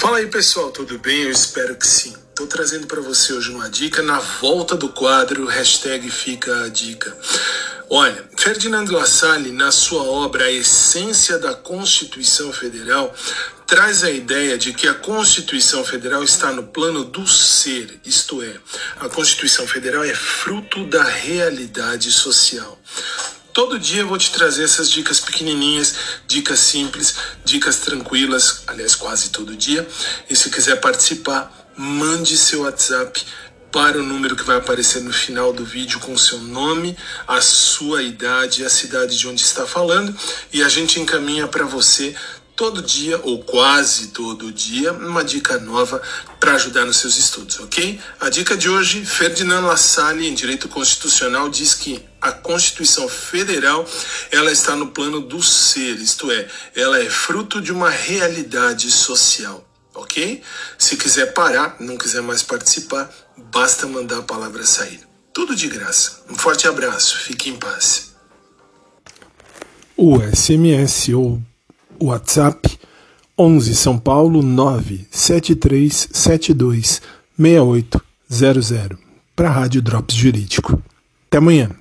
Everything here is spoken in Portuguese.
Fala aí pessoal, tudo bem? Eu espero que sim. Estou trazendo para você hoje uma dica na volta do quadro, hashtag fica a dica. Olha, Ferdinando Lassalle, na sua obra A Essência da Constituição Federal, traz a ideia de que a Constituição Federal está no plano do ser, isto é, a Constituição Federal é fruto da realidade social. Todo dia eu vou te trazer essas dicas pequenininhas, dicas simples, dicas tranquilas, aliás, quase todo dia. E se quiser participar, mande seu WhatsApp para o número que vai aparecer no final do vídeo com seu nome, a sua idade a cidade de onde está falando, e a gente encaminha para você todo dia, ou quase todo dia, uma dica nova para ajudar nos seus estudos, ok? A dica de hoje, Ferdinand Lassalle, em Direito Constitucional, diz que a Constituição Federal ela está no plano do ser, isto é, ela é fruto de uma realidade social, ok? Se quiser parar, não quiser mais participar, basta mandar a palavra sair. Tudo de graça. Um forte abraço, fique em paz. O SMS ou WhatsApp 11 São Paulo 97372 6800 para a Rádio Drops Jurídico. Até amanhã.